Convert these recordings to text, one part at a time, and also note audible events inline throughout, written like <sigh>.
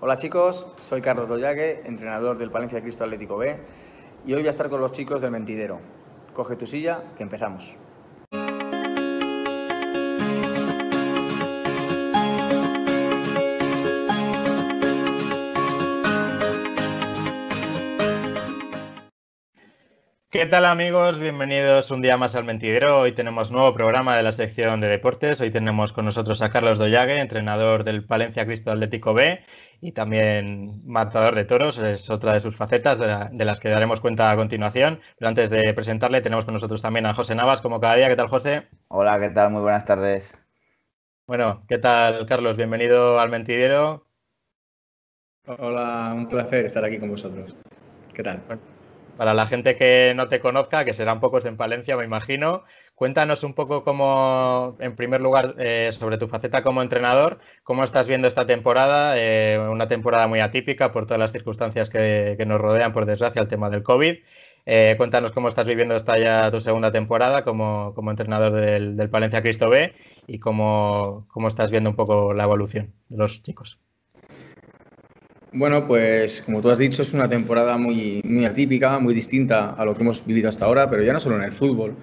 Hola chicos, soy Carlos Doyague, entrenador del Palencia Cristo Atlético B y hoy voy a estar con los chicos del Mentidero. Coge tu silla, que empezamos. ¿Qué tal amigos? Bienvenidos un día más al Mentidero. Hoy tenemos nuevo programa de la sección de deportes. Hoy tenemos con nosotros a Carlos Doyague, entrenador del Palencia Cristo Atlético B y también matador de toros. Es otra de sus facetas de, las que daremos cuenta a continuación. Pero antes de presentarle tenemos con nosotros también a José Navas, como cada día. ¿Qué tal, José? Hola, ¿qué tal? Muy buenas tardes. Bueno, ¿qué tal, Carlos? Bienvenido al Mentidero. Hola, un placer estar aquí con vosotros. ¿Qué tal? Para la gente que no te conozca, que serán pocos en Palencia, me imagino, cuéntanos un poco cómo, en primer lugar, eh, sobre tu faceta como entrenador, cómo estás viendo esta temporada, eh, una temporada muy atípica por todas las circunstancias que, nos rodean, por desgracia, el tema del COVID. Eh, cuéntanos cómo estás viviendo esta ya tu segunda temporada como, entrenador del, del, Palencia Cristo B y cómo, cómo estás viendo un poco la evolución de los chicos. Bueno, pues como tú has dicho, es una temporada muy, muy atípica, muy distinta a lo que hemos vivido hasta ahora, pero ya no solo en el fútbol.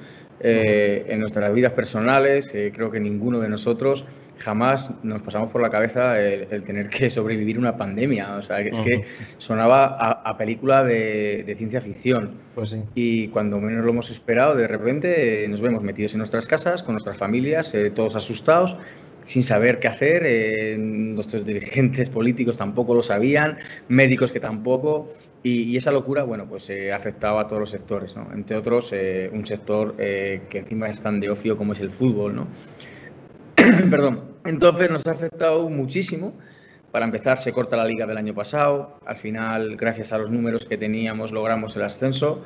Eh, en nuestras vidas personales, eh, creo que ninguno de nosotros jamás nos pasamos por la cabeza el, tener que sobrevivir una pandemia. O sea, es que sonaba a, película de, ciencia ficción. Pues y cuando menos lo hemos esperado, de repente eh, nos vemos metidos en nuestras casas, con nuestras familias, todos asustados sin saber qué hacer, eh, nuestros dirigentes <laughs> políticos tampoco lo sabían, médicos que tampoco, y, esa locura, bueno, pues eh, afectaba a todos los sectores, ¿no? Entre otros, eh, un sector que encima es tan de ocio como es el fútbol, ¿no? <clears throat> Perdón. Entonces nos ha afectado muchísimo. Para empezar, se corta la liga del año pasado. Al final, gracias a los números que teníamos, logramos el ascenso.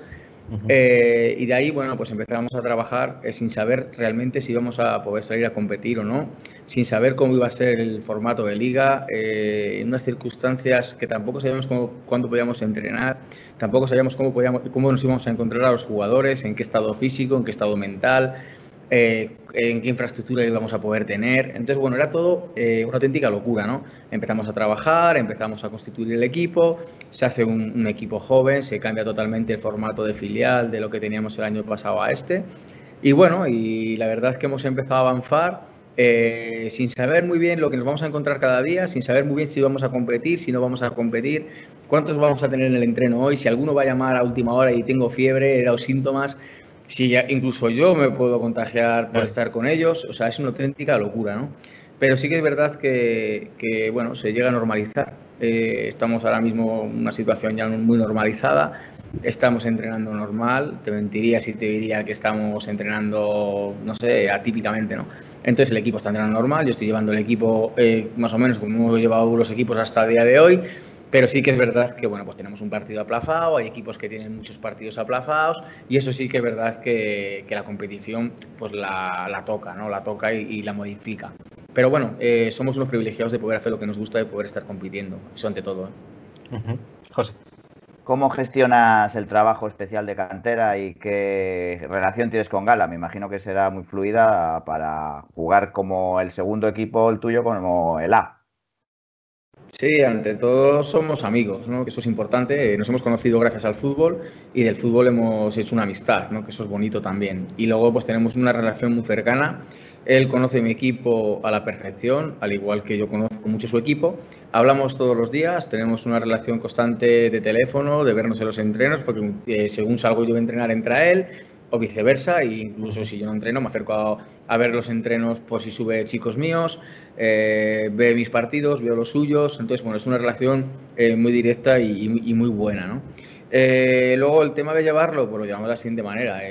Eh, y de ahí, bueno, pues empezamos a trabajar eh, sin saber realmente si íbamos a poder salir a competir o no, sin saber cómo iba a ser el formato de liga, eh, en unas circunstancias que tampoco sabíamos cuándo podíamos entrenar, tampoco sabíamos cómo, podíamos, cómo nos íbamos a encontrar a los jugadores, en qué estado físico, en qué estado mental. Eh, en qué infraestructura íbamos a poder tener. Entonces, bueno, era todo eh, una auténtica locura, ¿no? Empezamos a trabajar, empezamos a constituir el equipo, se hace un, equipo joven, se cambia totalmente el formato de filial de lo que teníamos el año pasado a este. Y bueno, y la verdad es que hemos empezado a avanzar eh, sin saber muy bien lo que nos vamos a encontrar cada día, sin saber muy bien si vamos a competir, si no vamos a competir, cuántos vamos a tener en el entreno hoy, si alguno va a llamar a última hora y tengo fiebre, he dado síntomas. Si ya, incluso yo me puedo contagiar por estar con ellos, o sea, es una auténtica locura, ¿no? Pero sí que es verdad que, que bueno, se llega a normalizar. Eh, estamos ahora mismo en una situación ya muy normalizada. Estamos entrenando normal. Te mentiría si te diría que estamos entrenando, no sé, atípicamente, ¿no? Entonces el equipo está entrenando normal. Yo estoy llevando el equipo eh, más o menos como hemos llevado los equipos hasta el día de hoy. Pero sí que es verdad que bueno, pues tenemos un partido aplazado, hay equipos que tienen muchos partidos aplazados y eso sí que es verdad que, que la competición pues la, la, toca, ¿no? La toca y, la modifica. Pero bueno, eh, somos unos privilegiados de poder hacer lo que nos gusta, de poder estar compitiendo, eso ante todo. ¿eh? José. ¿Cómo gestionas el trabajo especial de cantera y qué relación tienes con Gala? Me imagino que será muy fluida para jugar como el segundo equipo, el tuyo, como el A. Sí, ante todo somos amigos, ¿no? eso es importante. Nos hemos conocido gracias al fútbol y del fútbol hemos hecho una amistad, ¿no? que eso es bonito también. Y luego pues tenemos una relación muy cercana. Él conoce mi equipo a la perfección, al igual que yo conozco mucho su equipo. Hablamos todos los días, tenemos una relación constante de teléfono, de vernos en los entrenos, porque eh, según salgo yo a entrenar entra él o viceversa, e incluso si yo no entreno, me acerco a, ver los entrenos por si sube chicos míos, eh, ve mis partidos, veo los suyos, entonces, bueno, es una relación eh, muy directa y, muy buena, ¿no? Eh, luego el tema de llevarlo, pues lo llevamos de la siguiente manera.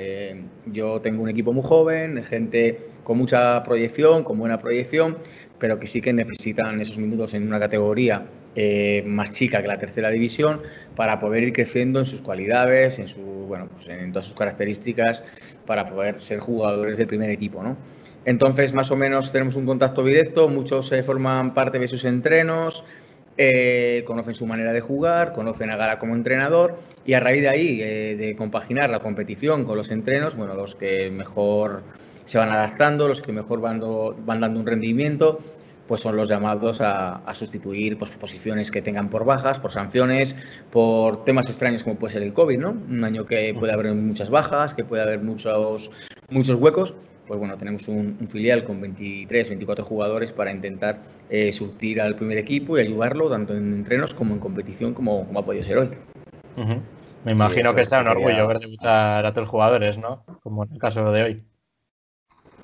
yo tengo un equipo muy joven, gente con mucha proyección, con buena proyección, pero que sí que necesitan esos minutos en una categoría eh, más chica que la tercera división para poder ir creciendo en sus cualidades, en, su, bueno, pues en todas sus características, para poder ser jugadores del primer equipo. ¿no? Entonces, más o menos tenemos un contacto directo, muchos se forman parte de sus entrenos, eh, conocen su manera de jugar, conocen a Gala como entrenador y a raíz de ahí, eh, de compaginar la competición con los entrenos, bueno, los que mejor se van adaptando, los que mejor van, van dando un rendimiento, pues son los llamados a, sustituir pues, posiciones que tengan por bajas, por sanciones, por temas extraños como puede ser el COVID, ¿no? Un año que puede haber muchas bajas, que puede haber muchos, muchos huecos. Pues bueno, tenemos un, filial con 23, 24 jugadores para intentar eh, surtir al primer equipo y ayudarlo tanto en entrenos como en competición, como, como ha podido ser hoy. Me imagino que sea un orgullo ver debutar a todos los jugadores, ¿no? Como en el caso de hoy.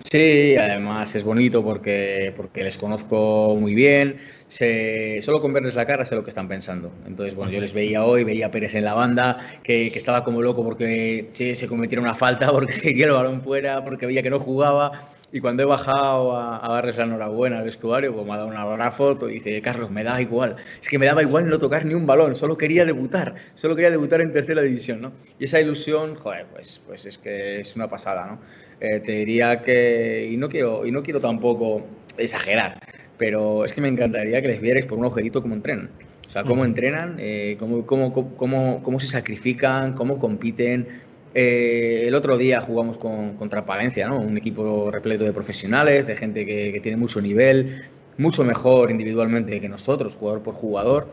Sí, además es bonito porque, porque les conozco muy bien. solo con verles la cara sé lo que están pensando. Entonces, bueno, yo les veía hoy, veía a Pérez en la banda, que, estaba como loco porque se cometiera una falta, <laughs> porque seguía el balón fuera, porque veía que no jugaba. Y cuando he bajado a, darles la enhorabuena al vestuario, pues me ha dado un abrazo y dice, Carlos, me da igual. Es que me daba igual no tocar ni un balón, solo quería debutar, solo quería debutar en tercera división, ¿no? Y esa ilusión, joder, pues, pues es que es una pasada, ¿no? Eh, te diría que, y no, quiero, y no quiero tampoco exagerar, pero es que me encantaría que les vierais por un ojerito cómo entrenan. O sea, cómo entrenan, eh, cómo, cómo, cómo, cómo, se sacrifican, cómo compiten. Eh, el otro día jugamos con, contra Palencia, ¿no? un equipo repleto de profesionales, de gente que, tiene mucho nivel, mucho mejor individualmente que nosotros, jugador por jugador.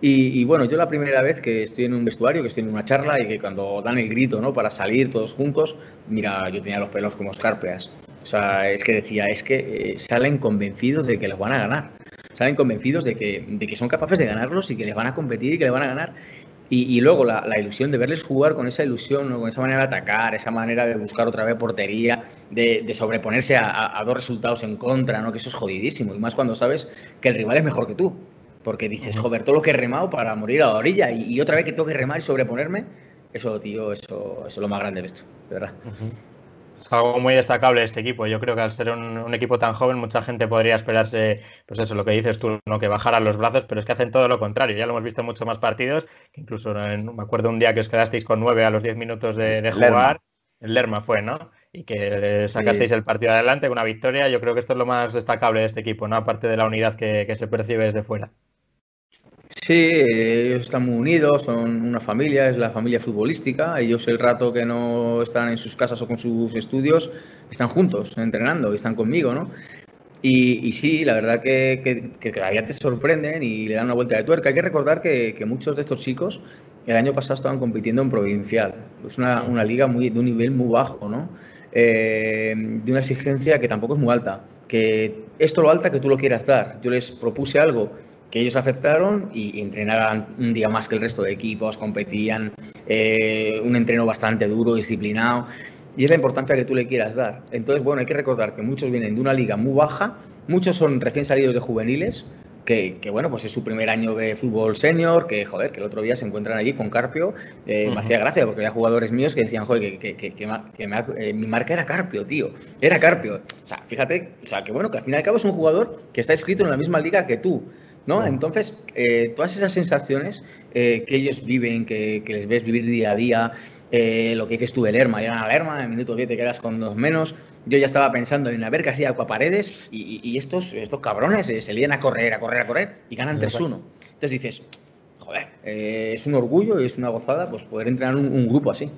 Y, bueno, yo la primera vez que estoy en un vestuario, que estoy en una charla y que cuando dan el grito ¿no? para salir todos juntos, mira, yo tenía los pelos como escarpeas. O sea, es que decía, es que eh, salen convencidos de que los van a ganar. Salen convencidos de que, de que son capaces de ganarlos y que les van a competir y que les van a ganar. Y, luego la, ilusión de verles jugar con esa ilusión, con esa manera de atacar, esa manera de buscar otra vez portería, de, sobreponerse a, a, dos resultados en contra, ¿no? que eso es jodidísimo. Y más cuando sabes que el rival es mejor que tú. Porque dices, joder, todo lo que he remado para morir a la orilla y, otra vez que tengo que remar y sobreponerme, eso, tío, eso, es lo más grande de esto, de verdad. Es algo muy destacable este equipo. Yo creo que al ser un, equipo tan joven, mucha gente podría esperarse, pues eso, lo que dices tú, ¿no? que bajaran los brazos, pero es que hacen todo lo contrario. Ya lo hemos visto en muchos más partidos, que incluso me acuerdo un día que os quedasteis con nueve a los diez minutos de, jugar. El Lerma fue, ¿no? Y que sacasteis el partido adelante con una victoria. Yo creo que esto es lo más destacable de este equipo, ¿no? Aparte de la unidad que se percibe desde fuera. Sí, ellos están muy unidos, son una familia, es la familia futbolística. Ellos el rato que no están en sus casas o con sus estudios, están juntos, entrenando, y están conmigo, ¿no? Y, sí, la verdad que, que, que, te sorprenden y le dan una vuelta de tuerca. Hay que recordar que, muchos de estos chicos el año pasado estaban compitiendo en provincial. Es una, una liga muy, de un nivel muy bajo, ¿no? Eh, de una exigencia que tampoco es muy alta. Que esto lo alta que tú lo quieras dar. Yo les propuse algo que ellos aceptaron y entrenaban un día más que el resto de equipos, competían, eh, un entreno bastante duro, disciplinado, y es la importancia que tú le quieras dar. Entonces, bueno, hay que recordar que muchos vienen de una liga muy baja, muchos son recién salidos de juveniles, que, bueno, pues es su primer año de fútbol senior, que joder, que el otro día se encuentran allí con Carpio, eh, me hacía gracia porque había jugadores míos que decían, joder, que, que, que eh, mi marca era Carpio, tío, era Carpio. O sea, fíjate, o sea, que bueno, que al fin y al cabo es un jugador que está inscrito en la misma liga que tú. ¿No? Entonces, eh, todas esas sensaciones eh, que ellos viven, que, les ves vivir día a día, eh, lo que dices tú, el Lerma, llegan al Lerma, en el minuto 10 te quedas con dos menos. Yo ya estaba pensando en a ver qué hacía Paredes y, y, estos, estos cabrones se lían a correr, a correr, a correr y ganan 3-1. Entonces dices, joder, es un orgullo y es una gozada pues poder entrenar un, grupo así.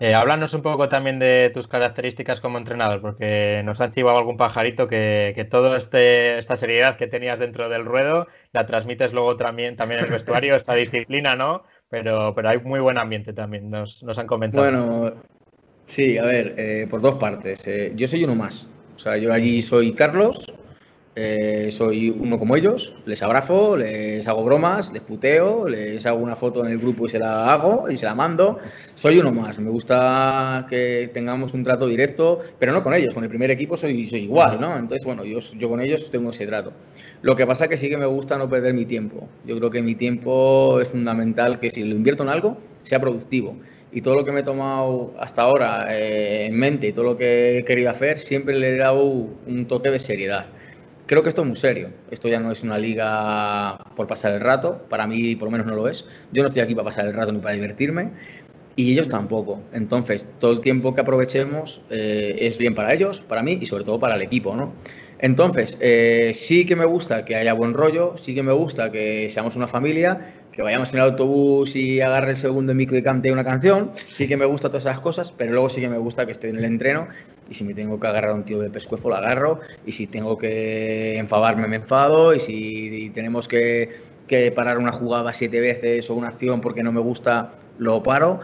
Eh, háblanos un poco también de tus características como entrenador, porque nos han chivado algún pajarito que, que toda este, esta seriedad que tenías dentro del ruedo la transmites luego también, también en el vestuario, esta <laughs> disciplina, ¿no? Pero, pero hay muy buen ambiente también, nos, nos han comentado. Bueno, sí, a ver, eh, por dos partes. Eh, yo soy uno más. O sea, yo allí soy Carlos, eh, soy uno como ellos, les abrazo, les hago bromas, les puteo, les hago una foto en el grupo y se la hago y se la mando. Soy uno más, me gusta que tengamos un trato directo, pero no con ellos, con el primer equipo soy, soy igual, ¿no? Entonces, bueno, yo, yo con ellos tengo ese trato. Lo que pasa es que sí que me gusta no perder mi tiempo. Yo creo que mi tiempo es fundamental, que si lo invierto en algo, sea productivo y todo lo que me he tomado hasta ahora eh, en mente y todo lo que he querido hacer, siempre le he dado un toque de seriedad creo que esto es muy serio. Esto ya no es una liga por pasar el rato. Para mí, por lo menos, no lo es. Yo no estoy aquí para pasar el rato ni para divertirme. Y ellos tampoco. Entonces, todo el tiempo que aprovechemos eh, es bien para ellos, para mí y sobre todo para el equipo, ¿no? Entonces, eh, sí que me gusta que haya buen rollo, sí que me gusta que seamos una familia, que vayamos en el autobús y agarre el segundo micro y cante una canción, sí que me gusta todas esas cosas, pero luego sí que me gusta que esté en el entreno y si me tengo que agarrar a un tío de pescuezo, lo agarro, y si tengo que enfadarme, me enfado, y si tenemos que, que parar una jugada siete veces o una acción porque no me gusta, lo paro,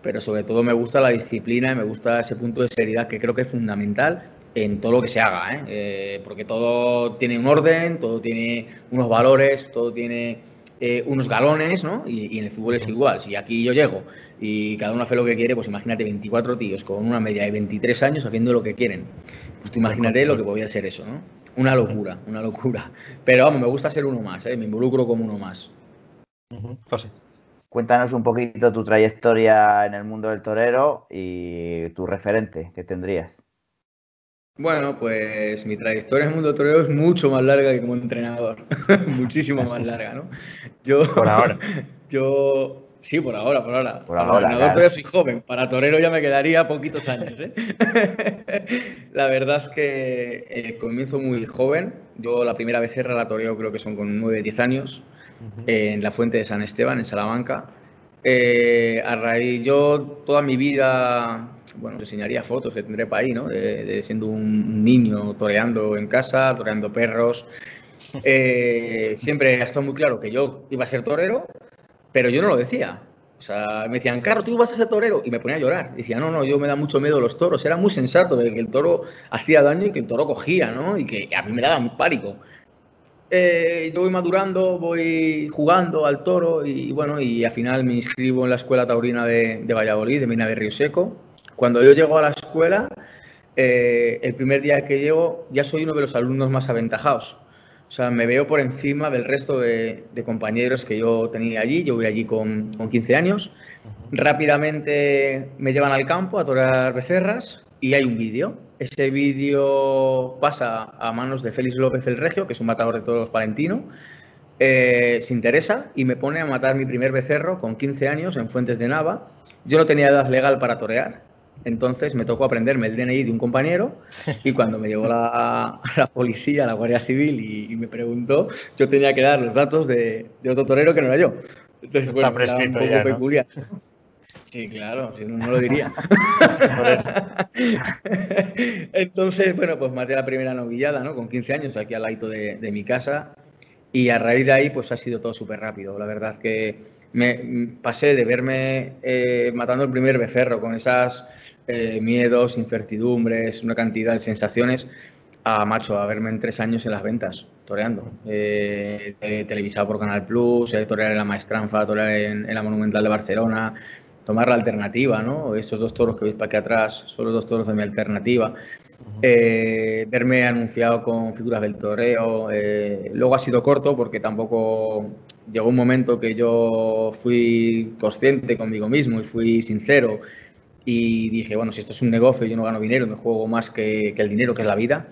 pero sobre todo me gusta la disciplina y me gusta ese punto de seriedad que creo que es fundamental en todo lo que se haga, ¿eh? Eh, porque todo tiene un orden, todo tiene unos valores, todo tiene eh, unos galones, ¿no? Y, en el fútbol es igual. Si aquí yo llego y cada uno hace lo que quiere, pues imagínate 24 tíos con una media de 23 años haciendo lo que quieren. Pues tú imagínate lo que podría ser eso, ¿no? Una locura, una locura. Pero vamos, me gusta ser uno más, ¿eh? me involucro como uno más. José. Cuéntanos un poquito tu trayectoria en el mundo del torero y tu referente que tendrías. Bueno, pues mi trayectoria en el mundo torero es mucho más larga que como entrenador. <laughs> Muchísimo más larga, ¿no? Yo, por ahora. <laughs> Yo, sí, por ahora, por ahora. Por ahora. entrenador todavía soy joven. Para torero ya me quedaría poquitos años, ¿eh? <laughs> la verdad es que eh, comienzo muy joven. Yo la primera vez cerra la toreo creo que son con 9, 10 años, en la Fuente de San Esteban, en Salamanca. Eh, a raíz, yo toda mi vida bueno, enseñaría fotos que tendré para ahí, ¿no? De, siendo un niño toreando en casa, toreando perros. Eh, siempre ha estado muy claro que yo iba a ser torero, pero yo no lo decía. O sea, me decían, Carlos, tú vas a ser torero. Y me ponía a llorar. Decía, no, no, yo me da mucho miedo los toros. Era muy sensato de que el toro hacía daño y que el toro cogía, ¿no? Y que a mí me daba pánico. Eh, yo voy madurando, voy jugando al toro y bueno, y al final me inscribo en la Escuela Taurina de, de Valladolid, de Mina de Río Seco. Cuando yo llego a la escuela, eh, el primer día que llego, ya soy uno de los alumnos más aventajados. O sea, me veo por encima del resto de, compañeros que yo tenía allí. Yo voy allí con, 15 años. Rápidamente me llevan al campo a torear becerras y hay un vídeo. Ese vídeo pasa a manos de Félix López el Regio, que es un matador de todos palentinos. Eh, se interesa y me pone a matar mi primer becerro con 15 años en Fuentes de Nava. Yo no tenía edad legal para torear, entonces me tocó aprenderme el DNI de un compañero <laughs> y cuando me llegó la, policía, la Guardia Civil y, me preguntó, yo tenía que dar los datos de, otro torero que no era yo. Entonces, bueno, era un poco peculiar. <laughs> Sí, claro, si no, no lo diría. <laughs> Entonces, bueno, pues maté la primera novillada, ¿no? Con 15 años aquí al lado de, de mi casa y a raíz de ahí, pues ha sido todo súper rápido. La verdad que me pasé de verme eh, matando el primer becerro con esas eh, miedos, incertidumbres, una cantidad de sensaciones, a macho, a verme en tres años en las ventas, toreando. Eh, televisado por Canal Plus, torear en la Maestranza, torear en, la Monumental de Barcelona, tomar la alternativa, ¿no? Esos dos toros que veis para aquí atrás son los dos toros de mi alternativa. Eh, verme anunciado con figuras del toreo. Eh, luego ha sido corto porque tampoco llegó un momento que yo fui consciente conmigo mismo y fui sincero y dije, bueno, si esto es un negocio y yo no gano dinero, me juego más que, el dinero, que es la vida,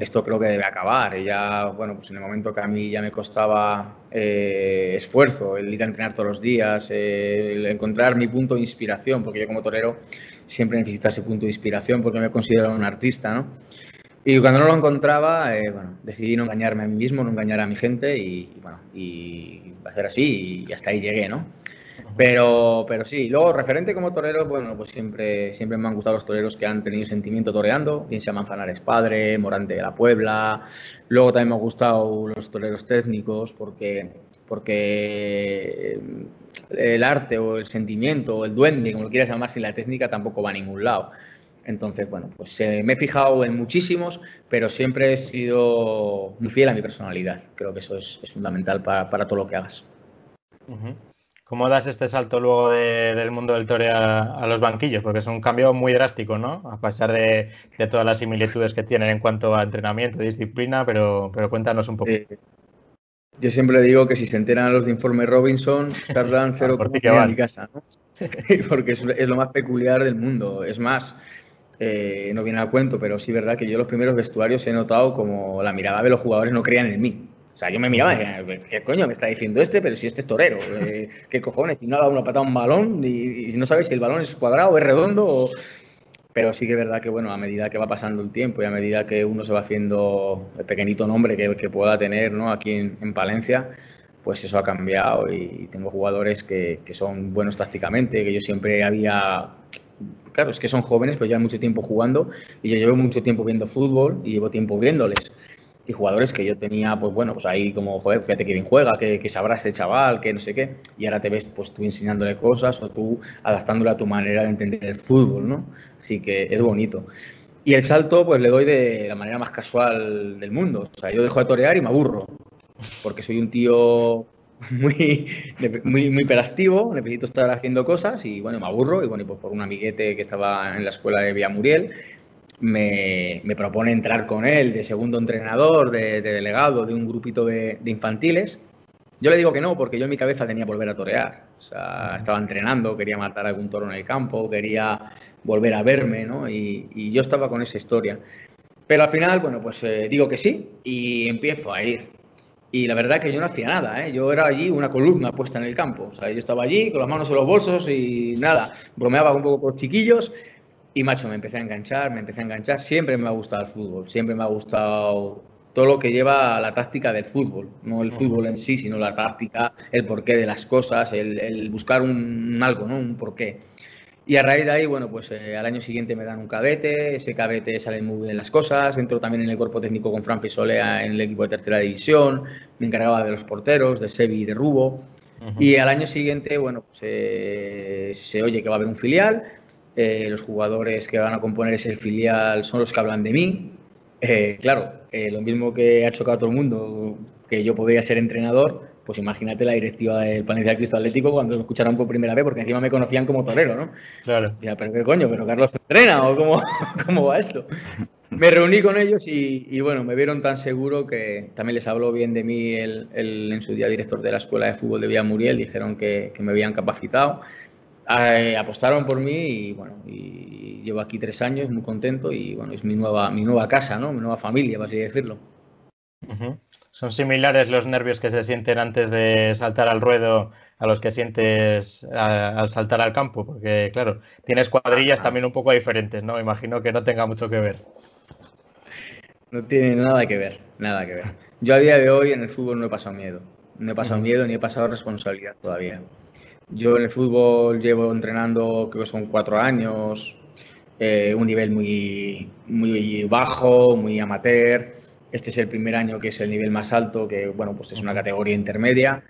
esto creo que debe acabar. Y ya, bueno, pues en el momento que a mí ya me costaba eh, esfuerzo, el ir a entrenar todos los días, el encontrar mi punto de inspiración, porque yo como torero siempre necesito ese punto de inspiración porque me considero un artista, ¿no? Y cuando no lo encontraba, eh, bueno, decidí no engañarme a mí mismo, no engañar a mi gente y, bueno, y hacer así y hasta ahí llegué, ¿no? Pero, pero sí, luego referente como torero, bueno, pues siempre, siempre me han gustado los toreros que han tenido sentimiento toreando, bien sea Manzanares Padre, Morante de la Puebla. Luego también me han gustado los toreros técnicos porque, porque el arte o el sentimiento o el duende, como lo quieras llamar, sin la técnica tampoco va a ningún lado. Entonces, bueno, pues eh, me he fijado en muchísimos, pero siempre he sido muy fiel a mi personalidad. Creo que eso es, fundamental para, todo lo que hagas. ¿Cómo das este salto luego del mundo del tore a, los banquillos? Porque es un cambio muy drástico, ¿no? A pesar de, todas las similitudes que tienen en cuanto a entrenamiento, y disciplina, pero, pero cuéntanos un poco. yo siempre digo que si se enteran los de Informe Robinson, tardan <laughs> cero por en mi casa, ¿no? Porque es, lo más peculiar del mundo. Es más, eh, no viene a cuento, pero sí verdad que yo los primeros vestuarios he notado como la mirada de los jugadores no creían en mí. O sea, yo me miraba y decía, ¿qué coño me está diciendo este? Pero si este es torero, eh, ¿qué cojones? Si no ha dado una patada a un balón y, si no sabes si el balón es cuadrado o es redondo. pero sí que es verdad que, bueno, a medida que va pasando el tiempo y a medida que uno se va haciendo el pequeñito nombre que, pueda tener ¿no? aquí en, Palencia, pues eso ha cambiado y tengo jugadores que, que, son buenos tácticamente, que yo siempre había... Claro, es que son jóvenes, pero llevan mucho tiempo jugando y yo llevo mucho tiempo viendo fútbol y llevo tiempo viéndoles y jugadores que yo tenía, pues bueno, pues ahí como, joder, fíjate que bien juega, que, que sabrá este chaval, que no sé qué, y ahora te ves pues tú enseñándole cosas o tú adaptándole a tu manera de entender el fútbol, ¿no? Así que es bonito. Y el salto, pues le doy de la manera más casual del mundo. O sea, yo dejo de torear y me aburro, porque soy un tío muy, muy, muy hiperactivo, necesito estar haciendo cosas y bueno, me aburro. Y bueno, pues por un amiguete que estaba en la escuela de Villamuriel, me, propone entrar con él de segundo entrenador, de, delegado de un grupito de, infantiles. Yo le digo que no, porque yo en mi cabeza tenía volver a torear. O sea, estaba entrenando, quería matar algún toro en el campo, quería volver a verme, ¿no? Y, yo estaba con esa historia. Pero al final, bueno, pues eh, digo que sí y empiezo a ir. Y la verdad que yo no hacía nada, ¿eh? Yo era allí una columna puesta en el campo. O sea, yo estaba allí con las manos en los bolsos y nada, bromeaba un poco con chiquillos y macho, me empecé a enganchar, me empecé a enganchar. Siempre me ha gustado el fútbol, siempre me ha gustado todo lo que lleva a la táctica del fútbol. No el fútbol en sí, sino la táctica, el porqué de las cosas, el, buscar un, algo, ¿no? Un porqué. Y a raíz de ahí, bueno, pues eh, al año siguiente me dan un cadete, ese cadete salen muy bien las cosas, entro también en el cuerpo técnico con Fran Fisolea en el equipo de tercera división, me encargaba de los porteros, de Sevi y de Rubo. Y al año siguiente, bueno, pues, eh, se oye que va a haber un filial, eh, los jugadores que van a componer ese filial son los que hablan de mí. Eh, claro, eh, lo mismo que ha chocado a todo el mundo, que yo podría ser entrenador, pues imagínate la directiva del Palencia Cristo Atlético cuando lo escucharon por primera vez, porque encima me conocían como torero, ¿no? Claro. Ya, pero qué coño, pero Carlos entrena o cómo, <laughs> cómo va esto. Me reuní con ellos y, bueno, me vieron tan seguro que también les habló bien de mí el, en su día director de la Escuela de Fútbol de Villa Muriel, dijeron que, que me habían capacitado eh, apostaron por mí y bueno, y llevo aquí tres años muy contento y bueno, es mi nueva, mi nueva casa, ¿no? Mi nueva familia, por así decirlo. ¿Son similares los nervios que se sienten antes de saltar al ruedo a los que sientes al saltar al campo? Porque, claro, tienes cuadrillas ah. también un poco diferentes, ¿no? Imagino que no tenga mucho que ver. No tiene nada que ver, nada que ver. Yo a día de hoy en el fútbol no he pasado miedo. No he pasado miedo ni he pasado responsabilidad todavía. Yo en el fútbol llevo entrenando, creo que son cuatro años, eh, un nivel muy, muy bajo, muy amateur. Este es el primer año que es el nivel más alto, que bueno, pues es una categoría intermedia.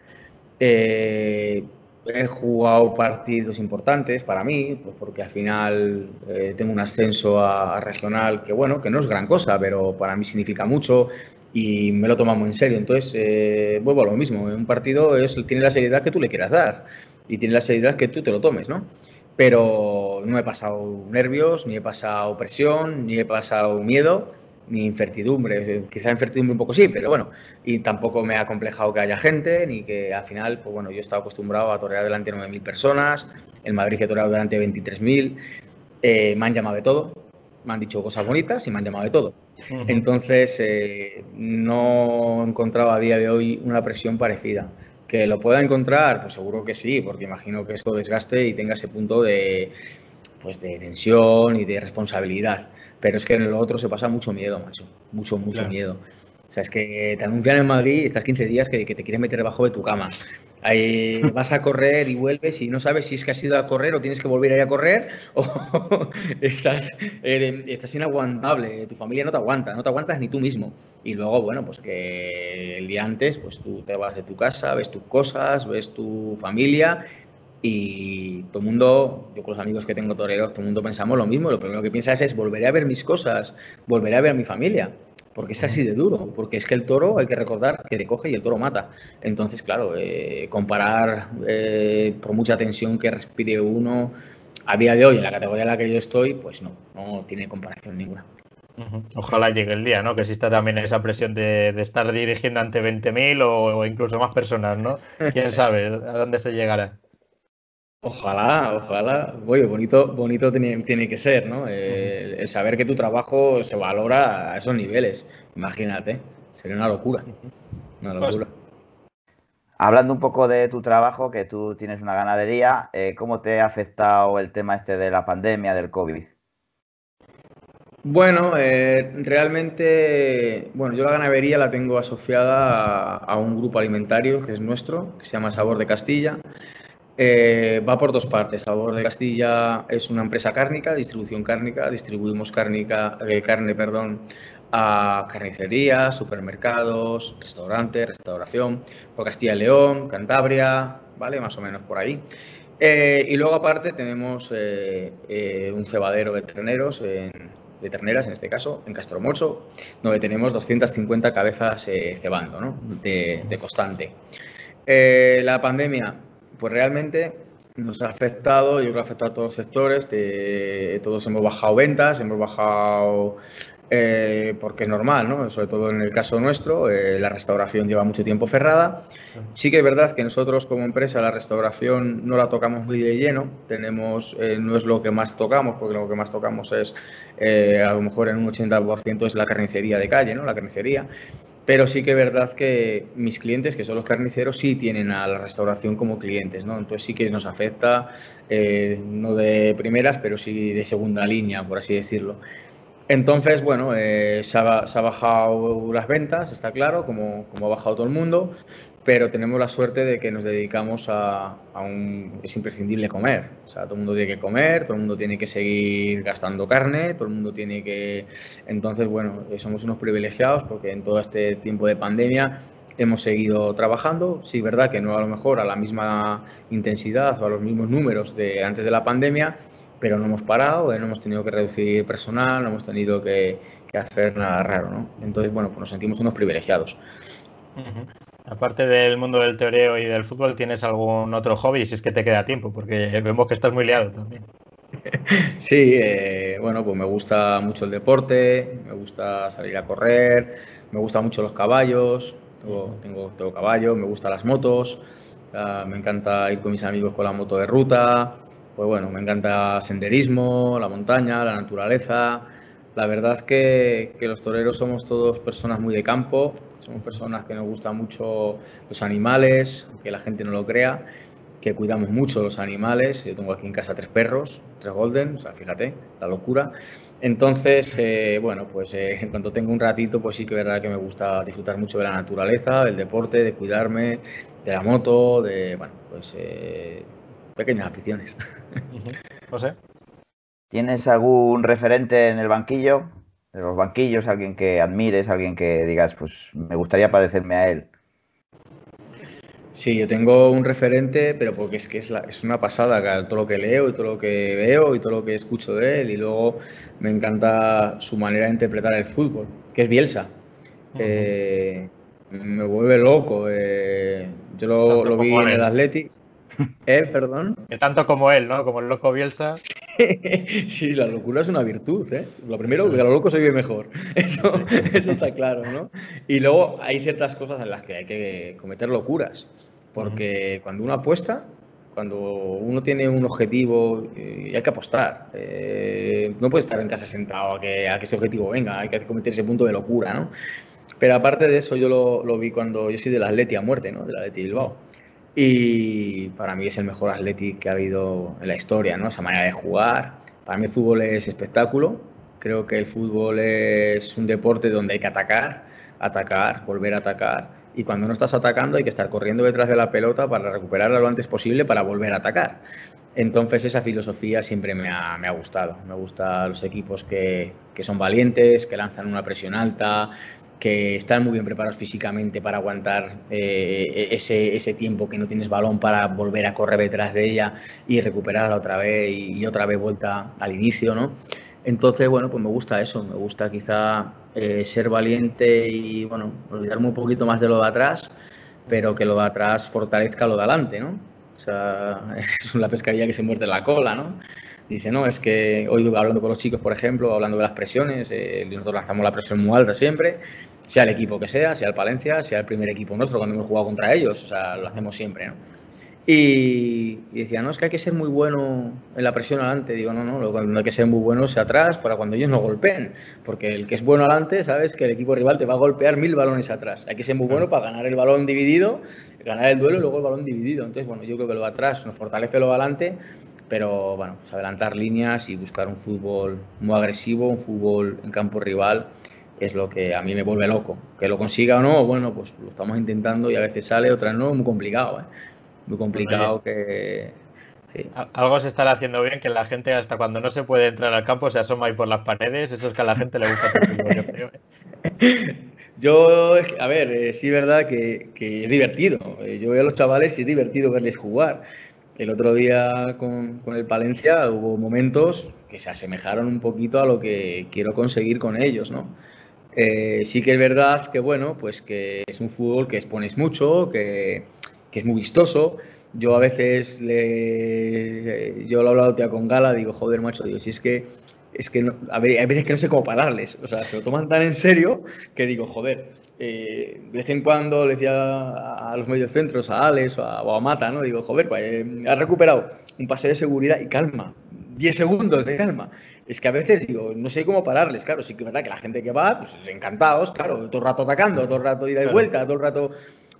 Eh, he jugado partidos importantes para mí, pues porque al final eh, tengo un ascenso a, regional que bueno, que no es gran cosa, pero para mí significa mucho y me lo tomo muy en serio. Entonces, vuelvo a lo mismo, un partido es, tiene la seriedad que tú le quieras dar y tiene la seriedad que tú te lo tomes, ¿no? Pero no he pasado nervios, ni he pasado presión, ni he pasado miedo, ni incertidumbre. Quizá incertidumbre un poco sí, pero bueno. Y tampoco me ha complejado que haya gente, ni que al final, pues bueno, yo he estado acostumbrado a torear delante de 9.000 personas, en Madrid he toreado delante de 23.000, eh, me han llamado de todo, me han dicho cosas bonitas y me han llamado de todo. Entonces, eh, no he encontrado a día de hoy una presión parecida. ¿Que lo pueda encontrar? Pues seguro que sí, porque imagino que esto desgaste y tenga ese punto de, pues de tensión y de responsabilidad. Pero es que en lo otro se pasa mucho miedo, macho. Mucho, mucho miedo. O sea, es que te anuncian en Madrid, estás 15 días que, te quieren meter debajo de tu cama. Ahí <laughs> vas a correr y vuelves y no sabes si es que has ido a correr o tienes que volver a ir a correr <laughs> o estás, eh, estás inaguantable. Tu familia no te aguanta, no te aguantas ni tú mismo. Y luego, bueno, pues que el día antes, pues tú te vas de tu casa, ves tus cosas, ves tu familia y todo el mundo, yo con los amigos que tengo toreros, todo el mundo pensamos lo mismo. Lo primero que piensas es volveré a ver mis cosas, volveré a ver a mi familia porque es así de duro, porque es que el toro hay que recordar que te coge y el toro mata. Entonces, claro, eh, comparar eh, por mucha tensión que respire uno a día de hoy en la categoría en la que yo estoy, pues no, no tiene comparación ninguna. Ojalá llegue el día, ¿no? Que exista también esa presión de, estar dirigiendo ante 20.000 o, o incluso más personas, ¿no? <laughs> ¿Quién sabe a dónde se llegará? Ojalá, ojalá. Oye, bonito, bonito tiene, tiene que ser, ¿no? El, saber que tu trabajo se valora a esos niveles. Imagínate, sería una locura. Una pues locura. Hablando un poco de tu trabajo, que tú tienes una ganadería, eh, ¿cómo te ha afectado el tema este de la pandemia, del COVID? Bueno, eh, realmente, bueno, yo la ganadería la tengo asociada a, un grupo alimentario que es nuestro, que se llama Sabor de Castilla. Eh, va por dos partes. Sabor de Castilla es una empresa cárnica, distribución cárnica. Distribuimos cárnica, eh, carne perdón, a carnicerías, supermercados, restaurantes, restauración, por Castilla y León, Cantabria, ¿vale? Más o menos por ahí. y luego aparte tenemos un cebadero de terneros en, de terneras, en este caso, en Castromolso, donde tenemos 250 cabezas eh, cebando, ¿no? de, constante. Eh, la pandemia, pues realmente nos ha afectado, yo creo que ha afectado a todos los sectores, todos hemos bajado ventas, hemos bajado eh, porque es normal, ¿no? sobre todo en el caso nuestro, eh, la restauración lleva mucho tiempo cerrada. Sí que es verdad que nosotros como empresa la restauración no la tocamos muy de lleno, tenemos, eh, no es lo que más tocamos, porque lo que más tocamos es, a lo mejor en un 80% es la carnicería de calle, ¿no? la carnicería. Pero sí que es verdad que mis clientes, que son los carniceros, sí tienen a la restauración como clientes, ¿no? Entonces sí que nos afecta, no de primeras, pero sí de segunda línea, por así decirlo. Entonces, bueno, eh, se, ha, bajado las ventas, está claro, como, ha bajado todo el mundo, pero tenemos la suerte de que nos dedicamos a, un... Es imprescindible comer, o sea, todo el mundo tiene que comer, todo el mundo tiene que seguir gastando carne, todo el mundo tiene que... Entonces, bueno, somos unos privilegiados porque en todo este tiempo de pandemia hemos seguido trabajando. Sí, verdad que no a lo mejor a la misma intensidad o a los mismos números de antes de la pandemia, pero no hemos parado, eh, no hemos tenido que reducir personal, no hemos tenido que, hacer nada raro, ¿no? Entonces, bueno, pues nos sentimos unos privilegiados. Aparte del mundo del teoreo y del fútbol, ¿tienes algún otro hobby si es que te queda tiempo? Porque vemos que estás muy liado también. <laughs> Sí, eh, bueno, pues me gusta mucho el deporte, me gusta salir a correr, me gustan mucho los caballos, tengo, tengo, caballo, me gustan las motos, me encanta ir con mis amigos con la moto de ruta, pues bueno, me encanta senderismo, la montaña, la naturaleza. La verdad que, que los toreros somos todos personas muy de campo, somos personas que nos gustan mucho los animales, aunque la gente no lo crea, que cuidamos mucho los animales. Yo tengo aquí en casa tres perros, tres golden, o sea, fíjate, la locura. Entonces, eh, bueno, pues eh, en cuanto tengo un ratito, pues sí que es verdad que me gusta disfrutar mucho de la naturaleza, del deporte, de cuidarme, de la moto, de, bueno, pues eh, pequeñas aficiones. <laughs> José. ¿Tienes algún referente en el banquillo? De los banquillos, alguien que admires, alguien que digas, pues me gustaría parecerme a él. Sí, yo tengo un referente, pero porque es que es, es, una pasada todo lo que leo y todo lo que veo y todo lo que escucho de él. Y luego me encanta su manera de interpretar el fútbol, que es Bielsa. Eh, me vuelve loco. Eh, yo lo, lo vi en el Athletic. ¿Eh? Perdón. Que tanto como él, ¿no? Como el loco Bielsa. <laughs> sí, la locura es una virtud, ¿eh? Lo primero, que a lo loco se vive mejor. <laughs> Eso, está claro, ¿no? Y luego hay ciertas cosas en las que hay que cometer locuras. Porque cuando uno apuesta, cuando uno tiene un objetivo, eh, hay que apostar. Eh, no puede estar en casa sentado a que, a que ese objetivo venga, hay que cometer ese punto de locura, ¿no? Pero aparte de eso, yo lo, lo vi cuando yo soy del Atleti a muerte, ¿no? Del Atleti Bilbao. Y para mí es el mejor Athletic que ha habido en la historia, ¿no? Esa manera de jugar. Para mí el fútbol es espectáculo. Creo que el fútbol es un deporte donde hay que atacar, atacar, volver a atacar. Y cuando no estás atacando hay que estar corriendo detrás de la pelota para recuperarla lo antes posible para volver a atacar. Entonces esa filosofía siempre me ha, me ha gustado. Me gustan los equipos que, que son valientes, que lanzan una presión alta, que están muy bien preparados físicamente para aguantar eh, ese, ese, tiempo que no tienes balón para volver a correr detrás de ella y recuperarla otra vez y, otra vez vuelta al inicio, ¿no? Entonces, bueno, pues me gusta eso, me gusta quizá eh, ser valiente y, bueno, olvidarme un poquito más de lo de atrás, pero que lo de atrás fortalezca lo de adelante, ¿no? Sea, <laughs> es la pescadilla que se muerde la cola, ¿no? Dice, no, es que hoy hablando con los chicos, por ejemplo, hablando de las presiones, eh, nosotros lanzamos la presión muy alta siempre, sea el equipo que sea, sea el Palencia, sea el primer equipo nuestro cuando hemos jugado contra ellos, o sea, lo hacemos siempre, ¿no? Y, decía, no, es que hay que ser muy bueno en la presión adelante. Digo, no, no, que hay que ser muy bueno es atrás para cuando ellos no golpeen. Porque el que es bueno adelante, sabes que el equipo rival te va a golpear mil balones atrás. Hay que ser muy bueno para ganar el balón dividido, ganar el duelo y luego el balón dividido. Entonces, bueno, yo creo que lo de atrás nos fortalece lo de adelante pero bueno, pues adelantar líneas y buscar un fútbol muy agresivo, un fútbol en campo rival, es lo que a mí me vuelve loco. Que lo consiga o no, bueno, pues lo estamos intentando y a veces sale, otras no, muy complicado, ¿eh? Muy complicado que... Algo se estará haciendo bien que la gente hasta cuando no se puede entrar al campo se asoma ahí por las paredes, eso es que a la gente le gusta. ¿eh? <laughs> yo, a ver, eh, sí es verdad que, que, es divertido. Eh, yo veo a los chavales y es divertido verles jugar. El otro día con, con, el Palencia hubo momentos que se asemejaron un poquito a lo que quiero conseguir con ellos, ¿no? Eh, sí que es verdad que, bueno, pues que es un fútbol que expones mucho, que, que es muy vistoso. Yo a veces, le, yo lo he hablado con Gala, digo, joder, macho, digo, si es que, es que no, a ver, hay veces que no sé cómo pararles. O sea, se lo toman tan en serio que digo, joder, eh, de vez en cuando le decía a los mediocentros, a Alex o a, o a Mata, ¿no? Digo, joder, pues, eh, ha recuperado un paseo de seguridad y calma, 10 segundos de calma. Es que a veces digo, no sé cómo pararles, claro, sí que es verdad que la gente que va, pues encantados, claro, todo el rato atacando, todo el rato ida y vuelta, todo el rato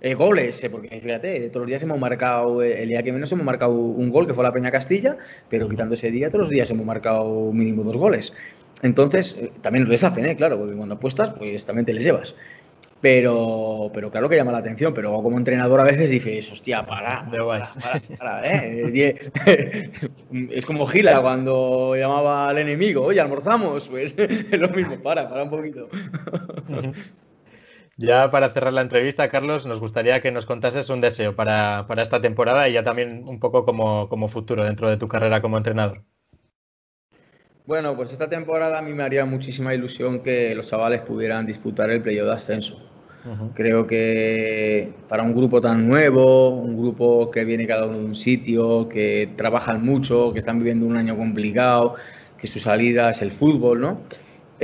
eh, goles, eh, porque fíjate, todos los días hemos marcado, eh, el día que menos hemos marcado un gol, que fue la Peña Castilla, pero quitando ese día, todos los días hemos marcado mínimo dos goles. Entonces, eh, también les hacen, ¿eh? claro, porque cuando apuestas, pues también te les llevas. Pero, pero claro que llama la atención, pero como entrenador a veces dices, hostia, para, para, para, para ¿eh? <laughs> Es como Gila cuando llamaba al enemigo, oye, almorzamos, pues <laughs> es lo mismo, para, para un poquito. Ya para cerrar la entrevista, Carlos, nos gustaría que nos contases un deseo para, para esta temporada y ya también un poco como, como futuro dentro de tu carrera como entrenador. Bueno, pues esta temporada a mí me haría muchísima ilusión que los chavales pudieran disputar el playoff de ascenso. Creo que para un grupo tan nuevo, un grupo que viene cada uno de un sitio, que trabajan mucho, que están viviendo un año complicado, que su salida es el fútbol, ¿no?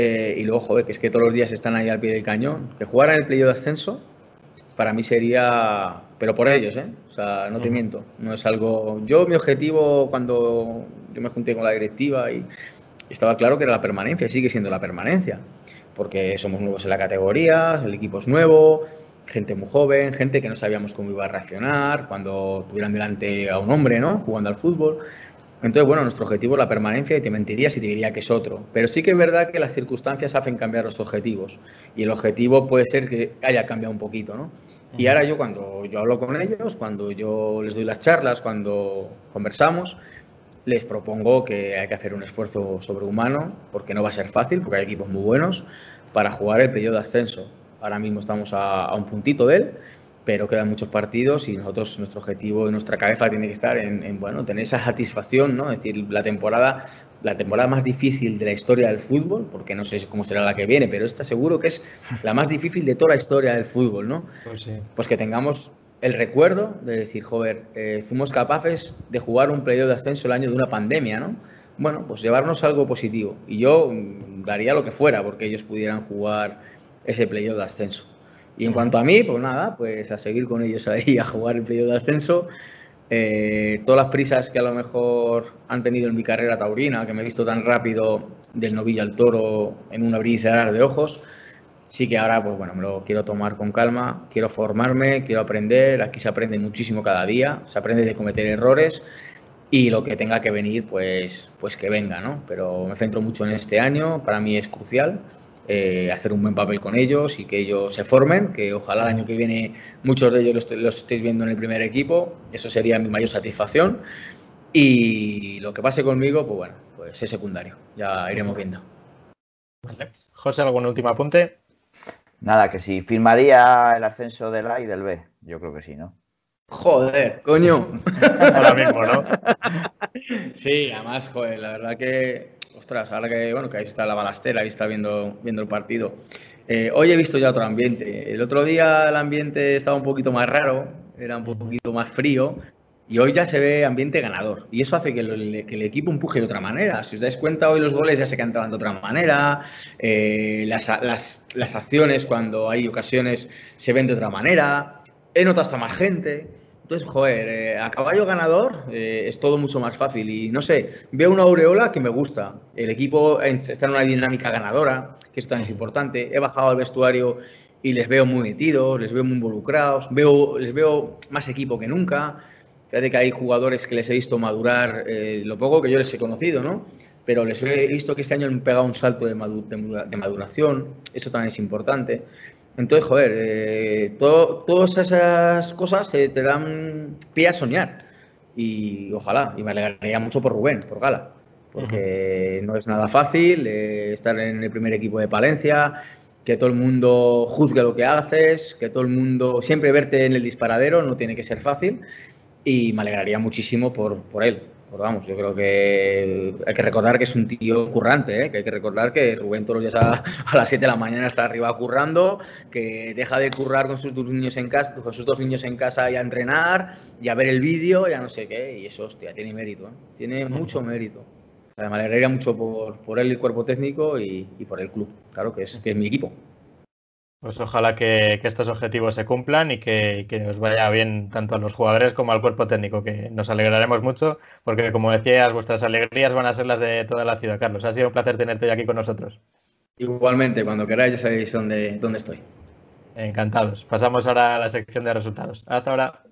Eh, y luego, joder, que es que todos los días están ahí al pie del cañón. Que jugaran el playoff de ascenso, para mí sería, pero por ellos, ¿eh? O sea, no te miento, no es algo... Yo mi objetivo cuando yo me junté con la directiva y estaba claro que era la permanencia, sigue siendo la permanencia porque somos nuevos en la categoría, el equipo es nuevo, gente muy joven, gente que no sabíamos cómo iba a reaccionar cuando tuvieran delante a un hombre, ¿no? Jugando al fútbol. Entonces, bueno, nuestro objetivo es la permanencia y te mentiría si te diría que es otro. Pero sí que es verdad que las circunstancias hacen cambiar los objetivos. Y el objetivo puede ser que haya cambiado un poquito, ¿no? Y ahora yo cuando yo hablo con ellos, cuando yo les doy las charlas, cuando conversamos, les propongo que hay que hacer un esfuerzo sobrehumano, porque no va a ser fácil, porque hay equipos muy buenos, para jugar el periodo de ascenso. Ahora mismo estamos a, a un puntito de él, pero quedan muchos partidos y nosotros, nuestro objetivo y nuestra cabeza tiene que estar en, en, bueno, tener esa satisfacción, ¿no? Es decir, la temporada, la temporada más difícil de la historia del fútbol, porque no sé cómo será la que viene, pero esta seguro que es la más difícil de toda la historia del fútbol, ¿no? Pues, sí. pues que tengamos el recuerdo de decir, joder, eh, fuimos capaces de jugar un periodo de ascenso el año de una pandemia, ¿no? Bueno, pues llevarnos algo positivo. Y yo mm, daría lo que fuera porque ellos pudieran jugar ese playoff de ascenso. Y en cuanto a mí, pues nada, pues a seguir con ellos ahí, <laughs> a jugar el playoff de ascenso. Eh, todas las prisas que a lo mejor han tenido en mi carrera taurina, que me he visto tan rápido del novillo al toro en un abrir y cerrar de ojos, sí que ahora, pues bueno, me lo quiero tomar con calma, quiero formarme, quiero aprender, aquí se aprende muchísimo cada día, se aprende de cometer errores y lo que tenga que venir, pues, pues que venga, ¿no? Pero me centro mucho en este año, para mí es crucial eh, hacer un buen papel con ellos y que ellos se formen, que ojalá el año que viene muchos de ellos los, los estéis viendo en el primer equipo, eso sería mi mayor satisfacción y lo que pase conmigo, pues bueno, pues es secundario, ya iremos viendo. Vale. José, ¿algún último apunte? Nada, que si firmaría el ascenso del A y del B. Yo creo que sí, ¿no? Joder, coño. <laughs> Ahora mismo, ¿no? Sí, además, joder, la verdad que, ostras, ahora que, bueno, que ahí está la balastera, ahí está viendo, viendo el partido. Eh, hoy he visto ya otro ambiente. El otro día el ambiente estaba un poquito más raro, era un poquito más frío, y hoy ya se ve ambiente ganador. Y eso hace que el, equipo empuje de otra manera. Si os dais cuenta, hoy los goles ya se cantaban de otra manera. Eh, las, las, las, acciones, cuando hay ocasiones, se ven de otra manera. He notado hasta más gente. Entonces, joder, eh, a caballo ganador eh, es todo mucho más fácil. Y no sé, veo una aureola que me gusta. El equipo está en una dinámica ganadora, que esto es importante. He bajado al vestuario y les veo muy metidos, les veo muy involucrados. Veo, les veo más equipo que nunca Fíjate que hay jugadores que les he visto madurar eh, lo poco que yo les he conocido, ¿no? Pero les he visto que este año han pegado un salto de, maduración, eso también es importante. Entonces, joder, eh, todas esas cosas te dan pie a soñar. Y ojalá, y me alegraría mucho por Rubén, por Gala, porque no es nada fácil eh, estar en el primer equipo de Palencia, que todo el mundo juzgue lo que haces, que todo el mundo siempre verte en el disparadero, no tiene que ser fácil y me alegraría muchísimo por, por él. Vamos, yo creo que hay que recordar que es un tío currante, ¿eh? que hay que recordar que Rubén todos los días a, las 7 de la mañana está arriba currando, que deja de currar con sus dos niños en casa, con sus dos niños en casa y a entrenar, y a ver el vídeo, ya no sé qué, y eso, hostia, tiene mérito, ¿eh? tiene mucho mérito. me alegraría mucho por, por él, el cuerpo técnico, y, y, por el club, claro, que es, que es mi equipo. Pues ojalá que, estos objetivos se cumplan y que, que, nos vaya bien tanto a los jugadores como al cuerpo técnico, que nos alegraremos mucho, porque como decías, vuestras alegrías van a ser las de toda la ciudad. Carlos, ha sido un placer tenerte aquí con nosotros. Igualmente, cuando queráis ya sabéis dónde, dónde estoy. Encantados. Pasamos ahora a la sección de resultados. Hasta ahora.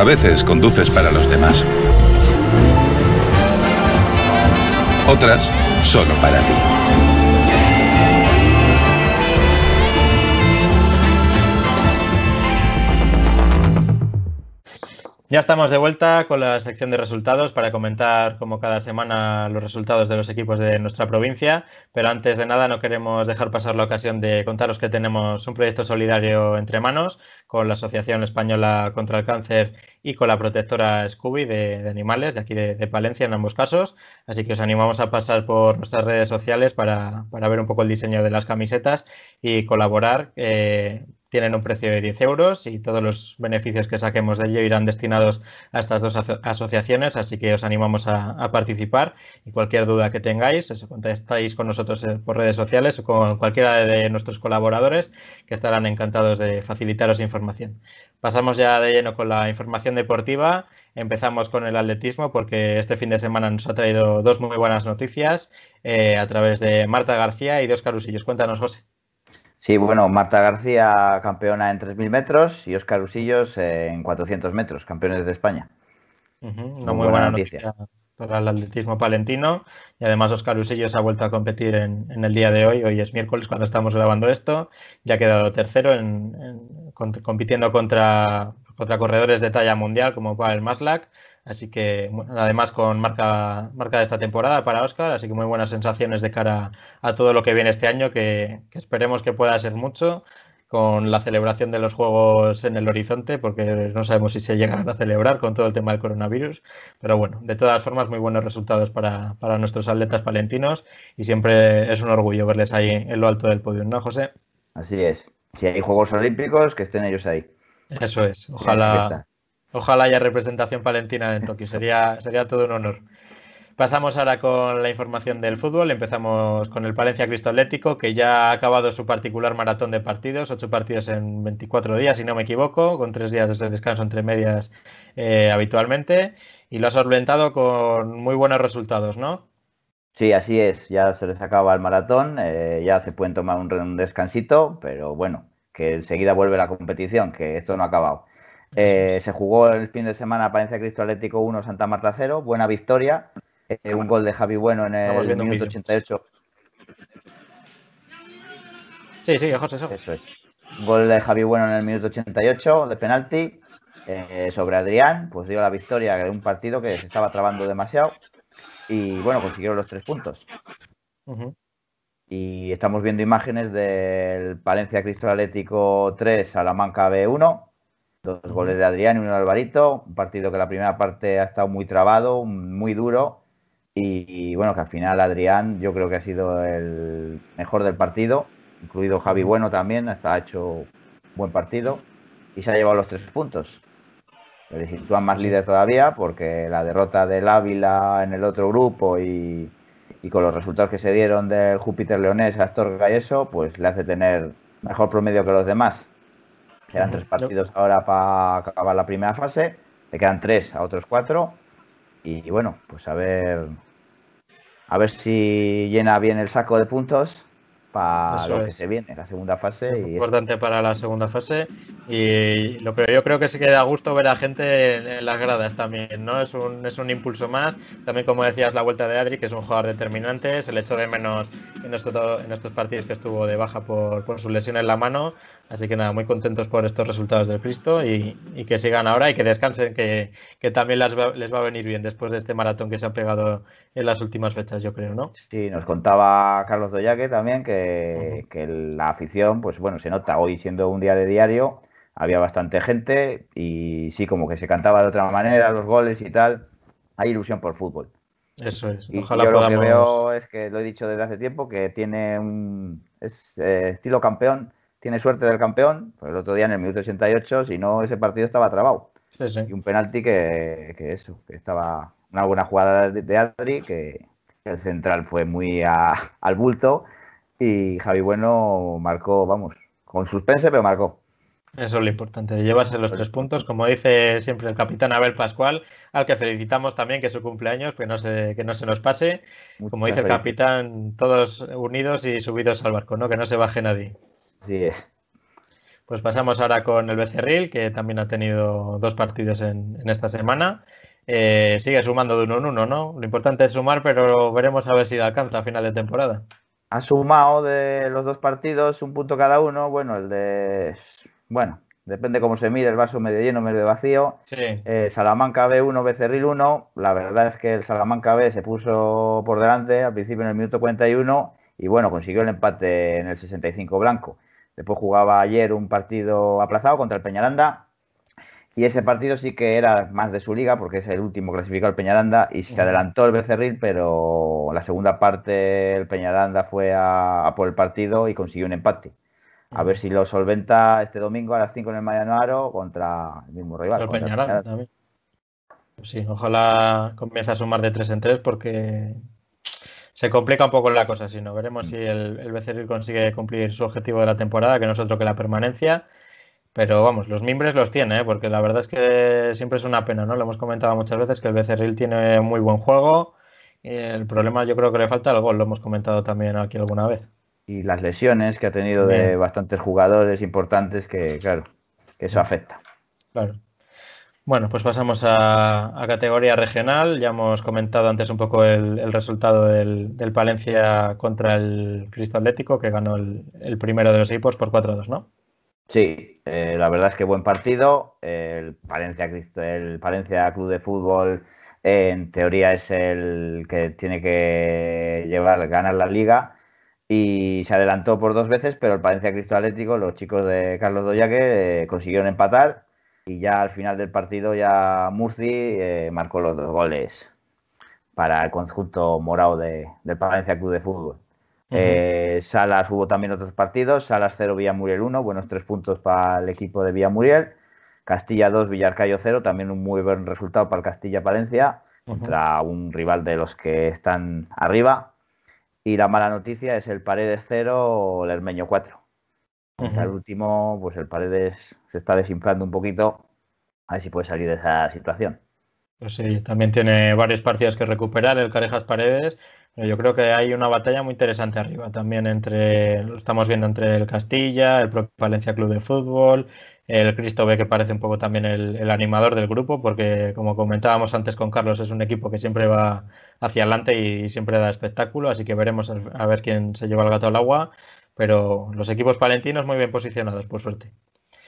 A veces conduces para los demás. Otras solo para ti. Ya estamos de vuelta con la sección de resultados para comentar como cada semana los resultados de los equipos de nuestra provincia, pero antes de nada no queremos dejar pasar la ocasión de contaros que tenemos un proyecto solidario entre manos con la Asociación Española contra el Cáncer y con la protectora Scooby de, animales de aquí de, Palencia en ambos casos. Así que os animamos a pasar por nuestras redes sociales para, ver un poco el diseño de las camisetas y colaborar. Eh, tienen un precio de 10 euros y todos los beneficios que saquemos de ello irán destinados a estas dos asociaciones, así que os animamos a, participar y cualquier duda que tengáis, eso, contactáis con nosotros eh, por redes sociales o con cualquiera de nuestros colaboradores que estarán encantados de facilitaros información. Pasamos ya de lleno con la información deportiva. Empezamos con el atletismo porque este fin de semana nos ha traído dos muy buenas noticias eh, a través de Marta García y de Oscar Usillos. Cuéntanos, José. Sí, bueno, Marta García campeona en 3.000 metros y Óscar Usillos en 400 metros, campeones de España. Una muy, buena, noticia. para el atletismo palentino y además Óscar Usillos ha vuelto a competir en, el día de hoy, hoy es miércoles cuando estamos grabando esto, ya ha quedado tercero en, compitiendo contra, contra corredores de talla mundial como Pavel Maslak Así que, además con marca, marca de esta temporada para Oscar, así que muy buenas sensaciones de cara a todo lo que viene este año, que, esperemos que pueda ser mucho con la celebración de los Juegos en el horizonte, porque no sabemos si se llegarán a celebrar con todo el tema del coronavirus. Pero bueno, de todas formas, muy buenos resultados para, para nuestros atletas palentinos y siempre es un orgullo verles ahí en lo alto del podio, ¿no, José? Así es. Si hay Juegos Olímpicos, que estén ellos ahí. Eso es. Ojalá, Ojalá haya representación palentina en Tokio, sería, sería todo un honor. Pasamos ahora con la información del fútbol. Empezamos con el Palencia Cristo Atlético, que ya ha acabado su particular maratón de partidos, ocho partidos en 24 días, si no me equivoco, con tres días de descanso entre medias eh, habitualmente, y lo ha solventado con muy buenos resultados, ¿no? Sí, así es. Ya se les acaba el maratón, eh, ya se pueden tomar un descansito, pero bueno, que enseguida vuelve la competición, que esto no ha acabado. Eh, se jugó el fin de semana Palencia Cristo Atlético 1, Santa Marta 0. Buena victoria. Eh, un gol de Javi Bueno en el minuto 88. Sí, sí, José, eso. eso es. Gol de Javi Bueno en el minuto 88 de penalti. Eh, sobre Adrián, pues dio la victoria de un partido que se estaba trabando demasiado. Y bueno, consiguieron los tres puntos. Y estamos viendo imágenes del Palencia Cristo Atlético 3, Salamanca B1 Dos goles de Adrián y uno de Alvarito. Un partido que la primera parte ha estado muy trabado, muy duro. Y, bueno, que al final Adrián yo creo que ha sido el mejor del partido, incluido Javi Bueno también, hasta ha hecho buen partido y se ha llevado los tres puntos. Le sitúan más líder todavía porque la derrota del Ávila en el otro grupo y, y, con los resultados que se dieron del Júpiter Leonés, Astorga y eso, pues le hace tener mejor promedio que los demás. Quedan tres partidos ahora para acabar la primera fase. Le quedan tres a otros cuatro. y, bueno, pues a ver, a ver si llena bien el saco de puntos para lo que se viene, la segunda fase. y importante para la segunda fase. Y lo que yo creo que sí que da gusto ver a gente en, las gradas también, ¿no? Es un, es un impulso más. También, como decías, la vuelta de Adri, que es un jugador determinante, se le echó de menos en, en estos partidos que estuvo de baja por, por su lesión en la mano. Así que nada, muy contentos por estos resultados del Cristo y, que sigan ahora y que descansen, que, también les va, les va, a venir bien después de este maratón que se ha pegado en las últimas fechas, yo creo, ¿no? Sí, nos contaba Carlos Doyaque también que, que la afición, pues bueno, se nota hoy siendo un día de diario, había bastante gente y sí, como que se cantaba de otra manera los goles y tal. Hay ilusión por fútbol. Eso es. Ojalá yo lo que veo es que lo he dicho desde hace tiempo, que tiene un es, eh, estilo campeón tiene suerte del campeón, pues el otro día en el minuto 88, si no, ese partido estaba trabado. Y un penalti que, eso, que estaba una buena jugada de, Adri, que el central fue muy al bulto y Javi Bueno marcó, vamos, con suspense, pero marcó. Eso es lo importante, llevarse los tres puntos, como dice siempre el capitán Abel Pascual, al que felicitamos también que es su cumpleaños, que no se, que no se nos pase. como dice el capitán, todos unidos y subidos al barco, ¿no? Que no se baje nadie. Así es. Pues pasamos ahora con el Becerril, que también ha tenido dos partidos en, esta semana. Eh, sigue sumando de uno en uno, ¿no? Lo importante es sumar, pero veremos a ver si alcanza a final de temporada. Ha sumado de los dos partidos un punto cada uno. Bueno, el de. Bueno, depende cómo se mire, el vaso medio lleno, medio vacío. Sí. Eh, Salamanca B1, Becerril 1. La verdad es que el Salamanca B se puso por delante al principio en el minuto 41 y bueno, consiguió el empate en el 65 blanco. Después jugaba ayer un partido aplazado contra el Peñaranda. Y ese partido sí que era más de su liga, porque es el último clasificado el Peñaranda y se adelantó el Becerril, pero la segunda parte el Peñaranda fue a, por el partido y consiguió un empate. A ver si lo solventa este domingo a las 5 en el Mariano contra el mismo rival. El Peñaranda también. Sí, ojalá comience a sumar de 3 en 3 porque se complica un poco la cosa, si no. Veremos si el, el Becerril consigue cumplir su objetivo de la temporada, que no es otro que la permanencia. Pero vamos, los mimbres los tiene, ¿eh? porque la verdad es que siempre es una pena, ¿no? Lo hemos comentado muchas veces que el Becerril tiene muy buen juego. Y el problema yo creo que le falta el gol, lo hemos comentado también aquí alguna vez. Y las lesiones que ha tenido de bastantes jugadores importantes que, claro, que eso afecta. Claro. Bueno, pues pasamos a, categoría regional. Ya hemos comentado antes un poco el, resultado del, Palencia contra el Cristo Atlético, que ganó el, primero de los equipos por 4-2, ¿no? Sí, eh, la verdad es que buen partido. El Palencia, el Palencia Club de Fútbol, en teoría, es el que tiene que llevar, ganar la liga. Y se adelantó por dos veces, pero el Palencia Cristo Atlético, los chicos de Carlos Doyaque, eh, consiguieron empatar y ya al final del partido ya Murci eh, marcó los dos goles para el conjunto morado de, del Palencia Club de Fútbol. Eh, Salas hubo también otros partidos, Salas 0, Villamuriel 1, buenos tres puntos para el equipo de Villamuriel, Castilla 2, Villarcayo 0, también un muy buen resultado para el Castilla-Palencia, contra un rival de los que están arriba. Y la mala noticia es el Paredes 0, el Hermeño 4. El último, pues el Paredes se está desinflando un poquito. A ver si puede salir de esa situación. Pues sí, también tiene varios partidos que recuperar el Carejas Paredes. Pero yo creo que hay una batalla muy interesante arriba también entre, lo estamos viendo entre el Castilla, el propio Valencia Club de Fútbol, el Cristo B que parece un poco también el, animador del grupo, porque como comentábamos antes con Carlos, es un equipo que siempre va hacia adelante y siempre da espectáculo, así que veremos a ver quién se lleva el gato al agua pero los equipos palentinos muy bien posicionados, por suerte.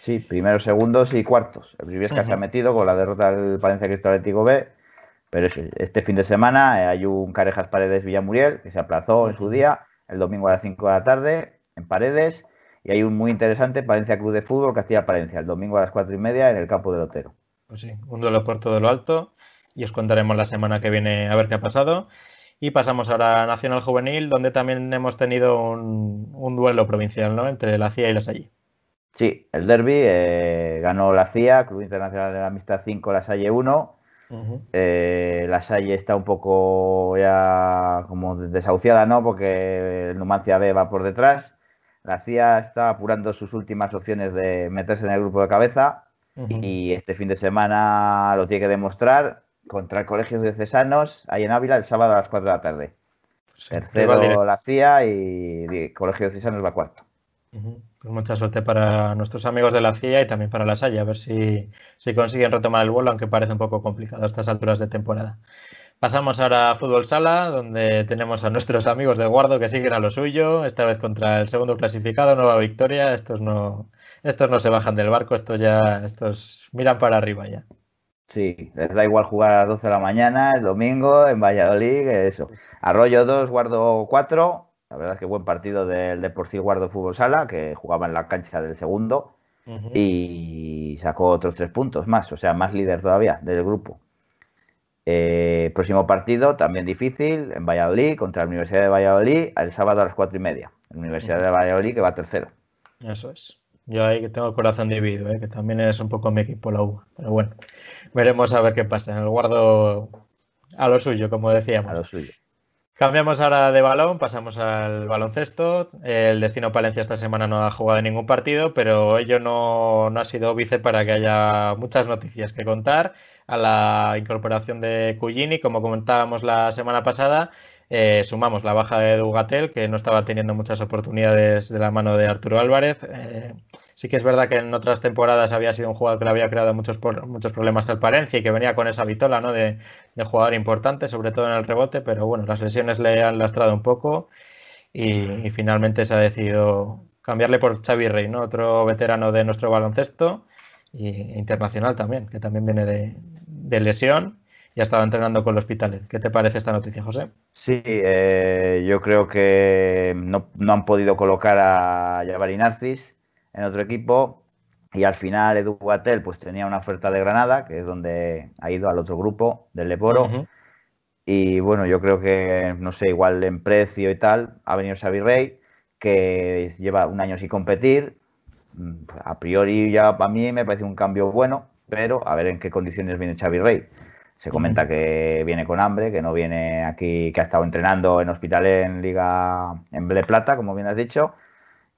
Sí, primeros, segundos y cuartos. El Briviesca se ha metido con la derrota del Palencia Cristo Atlético B, pero este fin de semana eh, hay un Carejas Paredes Villamuriel que se aplazó en su día, el domingo a las 5 de la tarde, en Paredes, y hay un muy interesante Palencia Club de Fútbol Castilla Palencia, el domingo a las 4 y media en el campo del Otero. Pues sí, un duelo por todo lo alto, y os contaremos la semana que viene a ver qué ha pasado. Y pasamos ahora a Nacional Juvenil, donde también hemos tenido un, duelo provincial, ¿no? Entre la CIA y la Salle. Sí, el derby eh, ganó la CIA, Club Internacional de la Amistad 5, la Salle 1. Eh, la Salle está un poco ya como desahuciada, ¿no? Porque el Numancia B va por detrás. La CIA está apurando sus últimas opciones de meterse en el grupo de cabeza y este fin de semana lo tiene que demostrar contra el Colegio de Cesanos, ahí en Ávila, el sábado a las 4 de la tarde. Pues Tercero la CIA y, y Colegio de Cesanos va cuarto. Pues mucha suerte para nuestros amigos de la CIA y también para la Salle, a ver si, si consiguen retomar el vuelo, aunque parece un poco complicado a estas alturas de temporada. Pasamos ahora a Fútbol Sala, donde tenemos a nuestros amigos del Guardo que siguen a lo suyo, esta vez contra el segundo clasificado, nueva victoria. Estos no, estos no se bajan del barco, estos ya, estos miran para arriba ya. Sí, les da igual jugar a las 12 de la mañana, el domingo, en Valladolid, eso. Arroyo 2, Guardo 4. La verdad es que buen partido del Deportivo Guardo Fútbol Sala, que jugaba en la cancha del segundo y sacó otros tres puntos más, o sea, más líder todavía del grupo. Eh, próximo partido, también difícil, en Valladolid, contra la Universidad de Valladolid, el sábado a las cuatro y media. La Universidad de Valladolid que va tercero. Eso es. Yo ahí que tengo el corazón dividido, ¿eh? que también es un poco mi equipo la U. Pero bueno, veremos a ver qué pasa. El guardo a lo suyo, como decíamos. A lo suyo. Cambiamos ahora de balón, pasamos al baloncesto. El Destino Palencia esta semana no ha jugado ningún partido, pero ello no, no ha sido óbice para que haya muchas noticias que contar. A la incorporación de Cugini, como comentábamos la semana pasada, eh, sumamos la baja de Dugatel, que no estaba teniendo muchas oportunidades de la mano de Arturo Álvarez. Eh, sí que es verdad que en otras temporadas había sido un jugador que le había creado muchos, muchos problemas al Palencia y que venía con esa vitola ¿no? de, de jugador importante, sobre todo en el rebote, pero bueno, las lesiones le han lastrado un poco y, y finalmente se ha decidido cambiarle por Xavi Rey, ¿no? otro veterano de nuestro baloncesto y internacional también, que también viene de, de lesión y ha estado entrenando con los hospitales. ¿Qué te parece esta noticia, José? Sí, eh, yo creo que no, no han podido colocar a Jabari Narcis en otro equipo y al final Edu Guatel pues tenía una oferta de Granada, que es donde ha ido al otro grupo del Leporo. Y bueno, yo creo que, no sé, igual en precio y tal, ha venido Xavi Rey, que lleva un año sin competir. Mm, A priori ya para mí me parece un cambio bueno, pero a ver en qué condiciones viene Xavi Rey. Se comenta que viene con hambre, que no viene aquí, que ha estado entrenando en hospital en Liga en Ble Plata, como bien has dicho.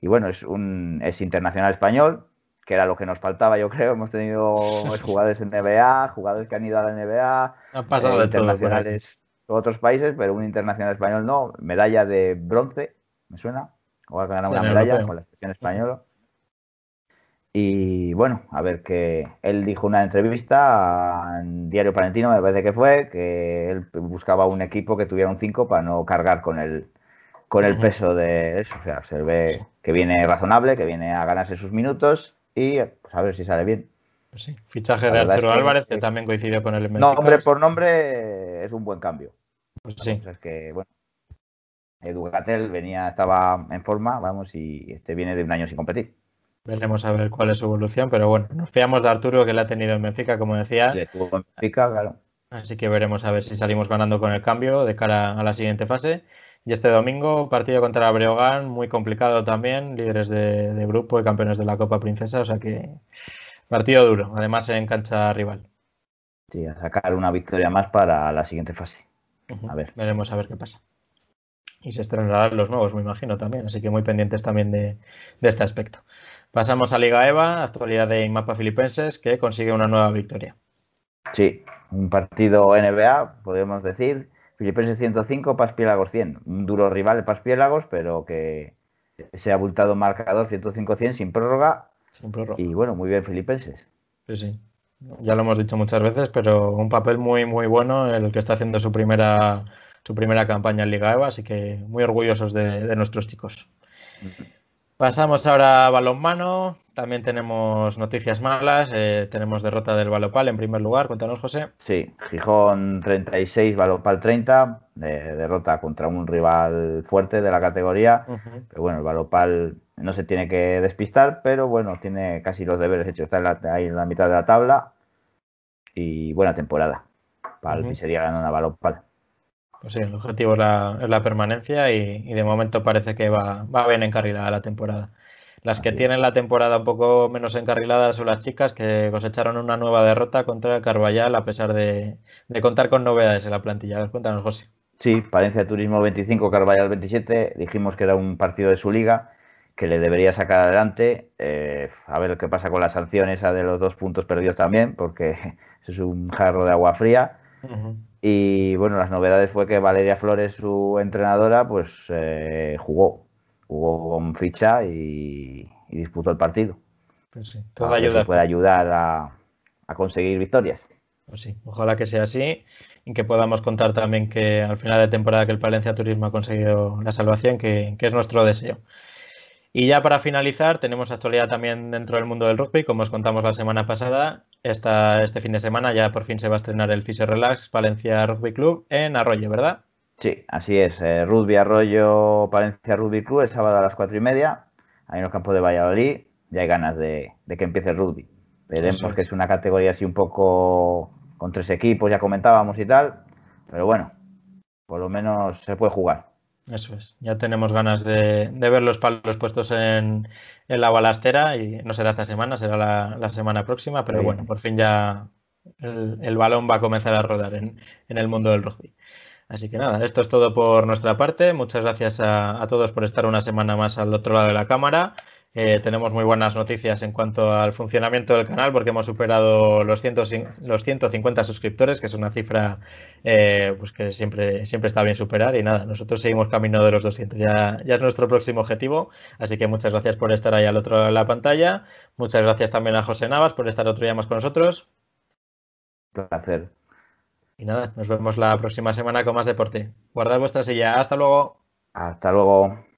Y bueno, es un es internacional español, que era lo que nos faltaba, yo creo. Hemos tenido <laughs> jugadores en NBA, jugadores que han ido a la NBA, Ha pasado eh, internacionales de otros países, pero un internacional español no. Medalla de bronce, me suena. O ha ganado una medalla europeo. con la selección española. Y bueno, a ver que él dijo en una entrevista en Diario Palentino, me parece que fue, que él buscaba un equipo que tuviera un 5 para no cargar con el, con el peso de eso. O sea, se ve que viene razonable, que viene a ganarse sus minutos y pues, a ver si sale bien. Pues sí, Fichaje de es Arturo que- Álvarez, que también coincidió con el Benfica. Nombre por nombre es un buen cambio. Pues sí, es que, bueno, Edu Gatel venía, estaba en forma, vamos, y este viene de un año sin competir. Veremos a ver cuál es su evolución, pero bueno, nos fiamos de Arturo que le ha tenido en Benfica, como decía, Le estuvo en Benfica, claro. así que veremos a ver si salimos ganando con el cambio de cara a la siguiente fase. Y este domingo, partido contra Breogán, muy complicado también, líderes de, de grupo y campeones de la Copa Princesa, o sea que partido duro, además en cancha rival. Sí, a sacar una victoria más para la siguiente fase. A ver. Veremos a ver qué pasa. Y se estrenarán los nuevos, me imagino también, así que muy pendientes también de, de este aspecto. Pasamos a Liga EVA, actualidad de Inmapa Filipenses, que consigue una nueva victoria. Sí, un partido NBA, podemos decir. Filipenses 105, Paspiélagos 100. Un duro rival el Paspiélagos, pero que se ha abultado marcador 105-100 sin prórroga. Sin prórroga. Y bueno, muy bien Filipenses. Sí, sí. Ya lo hemos dicho muchas veces, pero un papel muy, muy bueno el que está haciendo su primera, su primera campaña en Liga EVA, así que muy orgullosos de, de nuestros chicos. Pasamos ahora a balonmano. También tenemos noticias malas. eh, tenemos derrota del Balopal en primer lugar. Cuéntanos, José. Sí, Gijón 36, Balopal 30, de- derrota contra un rival fuerte de la categoría. Pero bueno, el Balopal no se tiene que despistar, pero bueno, tiene casi los deberes hechos. Está en la- ahí en la mitad de la tabla y buena temporada. Para el Ujú. sería ganar una Balopal. Pues sí, el objetivo es la, es la permanencia y, y de momento parece que va, va bien encarrilada la temporada. Las que tienen la temporada un poco menos encarrilada son las chicas que cosecharon una nueva derrota contra el Carballal a pesar de, de contar con novedades en la plantilla. Cuéntanos, José. Sí, Palencia Turismo 25, Carvallal 27. Dijimos que era un partido de su liga que le debería sacar adelante. Eh, a ver qué pasa con la sanción esa de los dos puntos perdidos también, porque eso <laughs> es un jarro de agua fría. Y bueno, las novedades fue que Valeria Flores, su entrenadora, pues eh, jugó, jugó con ficha y, disputó el partido. Pues sí, todo ayuda. puede ayudar a, a conseguir victorias. Pues sí, ojalá que sea así y que podamos contar también que al final de temporada que el Palencia Turismo ha conseguido la salvación, que, es nuestro deseo. Y ya para finalizar, tenemos actualidad también dentro del mundo del rugby, como os contamos la semana pasada. Esta, este fin de semana ya por fin se va a estrenar el Fisher Relax Palencia Rugby Club en Arroyo, ¿verdad? Sí, así es. Eh, rugby Arroyo Palencia Rugby Club el sábado a las cuatro y media, ahí en el campo de Valladolid. Ya hay ganas de, que empiece el rugby. Veremos que es una categoría así un poco con tres equipos, ya comentábamos y tal, pero bueno, por lo menos se puede jugar. Eso es, ya tenemos ganas de, ver los palos puestos en, la balastera y no será esta semana, será la, semana próxima, pero bueno, por fin ya el, balón va a comenzar a rodar en, el mundo del rugby. Así que nada, esto es todo por nuestra parte. Muchas gracias a todos por estar una semana más al otro lado de la cámara. Eh, tenemos muy buenas noticias en cuanto al funcionamiento del canal porque hemos superado los, los 150 suscriptores, que es una cifra eh, pues que siempre, siempre está bien superar. Y nada, nosotros seguimos camino de los 200. Ya, ya es nuestro próximo objetivo. Así que muchas gracias por estar ahí al otro lado de la pantalla. Muchas gracias también a José Navas por estar otro día más con nosotros. Placer. Y nada, nos vemos la próxima semana con más deporte. Guardad vuestra silla. Hasta luego. Hasta luego.